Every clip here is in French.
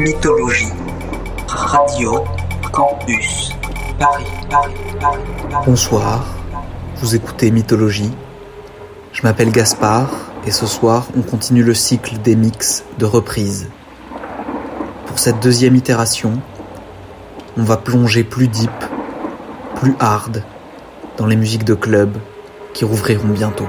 Mythologie. Radio Campus. Paris. Bonsoir, vous écoutez Mythologie. Je m'appelle Gaspard et ce soir on continue le cycle des mix de reprises. Pour cette deuxième itération, on va plonger plus deep, plus hard dans les musiques de club qui rouvriront bientôt.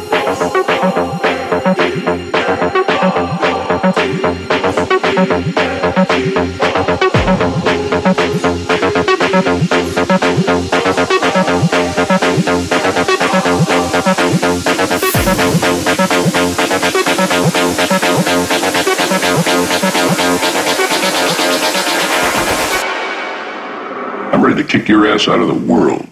out of the world.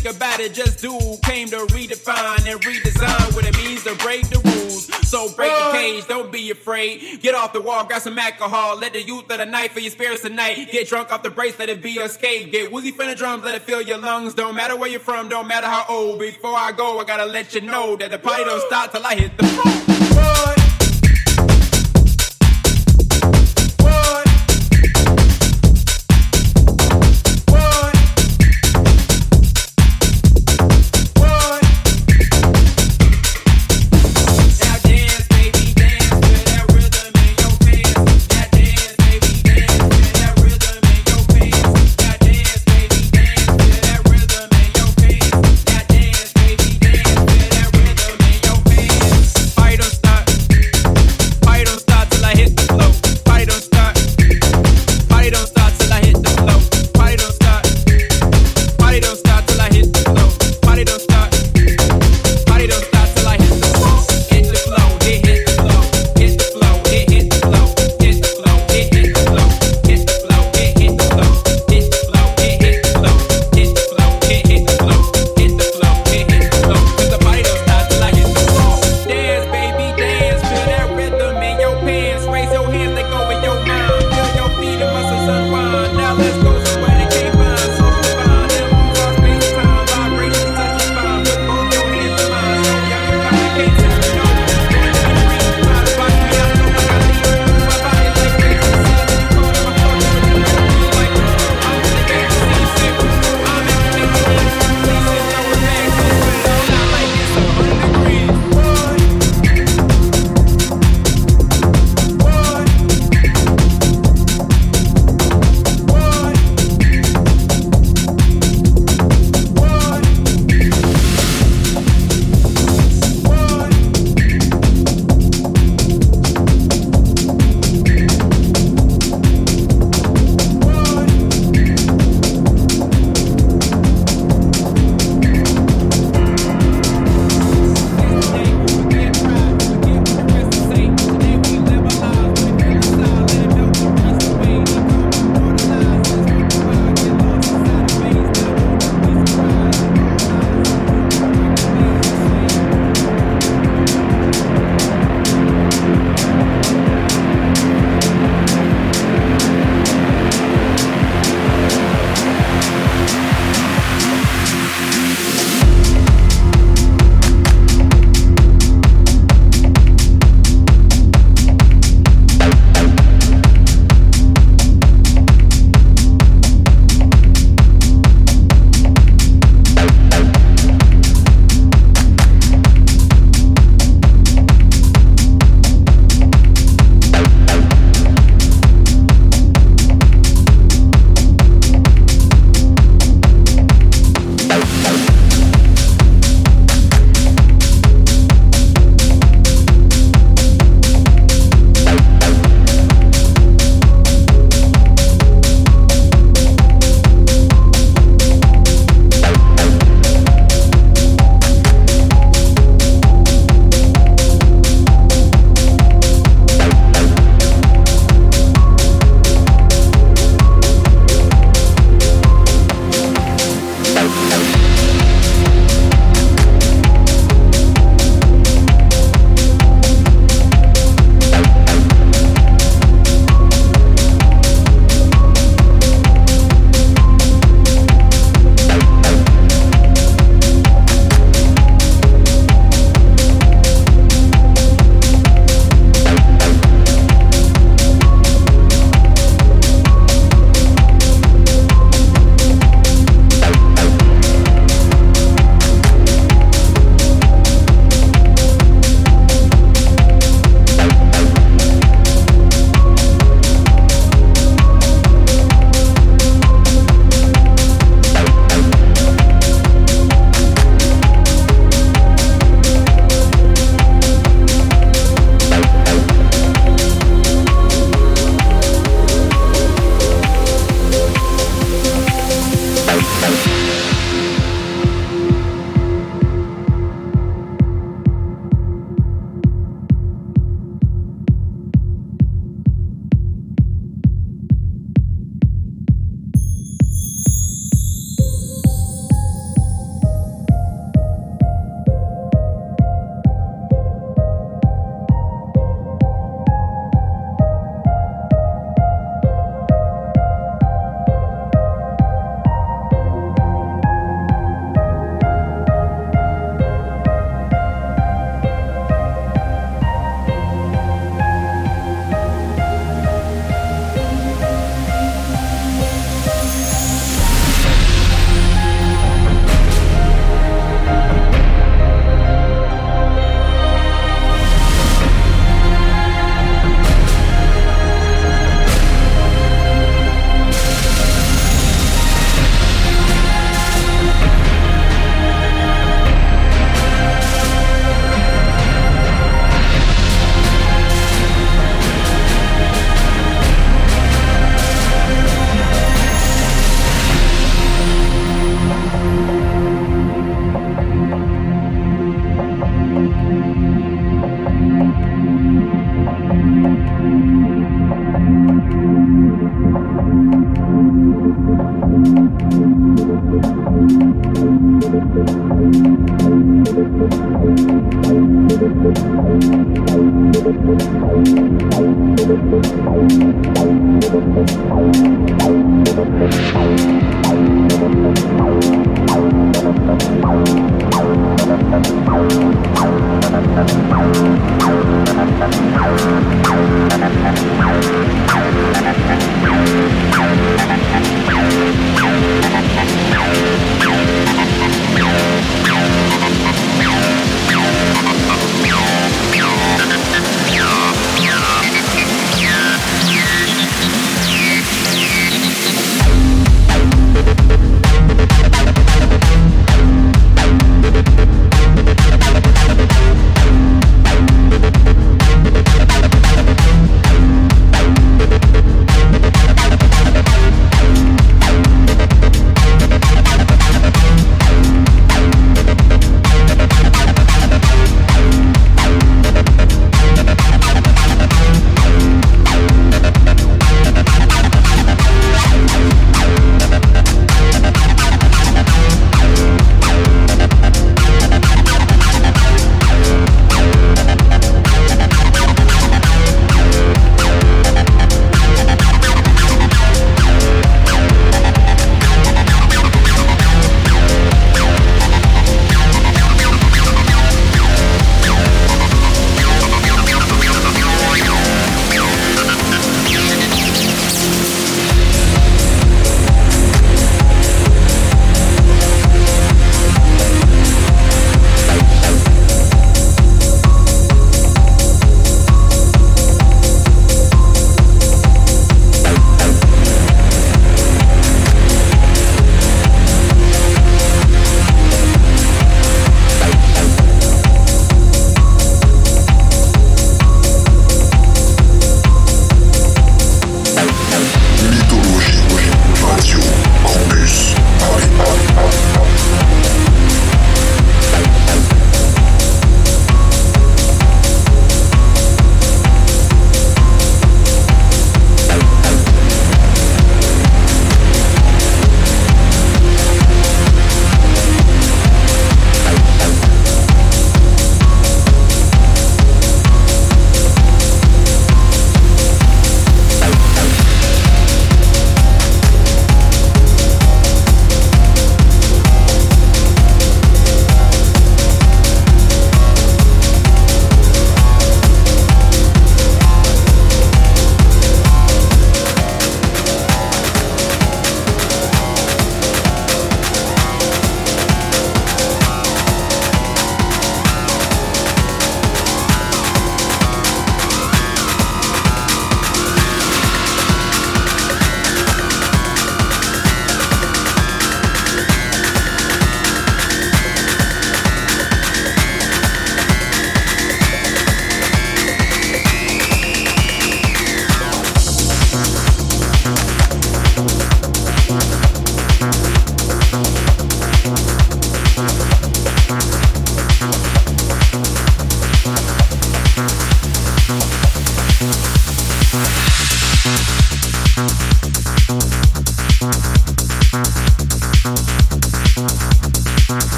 think about it, just do. Came to redefine and redesign what it means to break the rules. So break the uh. cage, don't be afraid. Get off the wall, grab some alcohol. Let the youth of the night for your spirits tonight. Get drunk off the brace, let it be a escape. Get woozy from the drums, let it fill your lungs. Don't matter where you're from, don't matter how old. Before I go, I gotta let you know that the party don't stop till I hit the floor.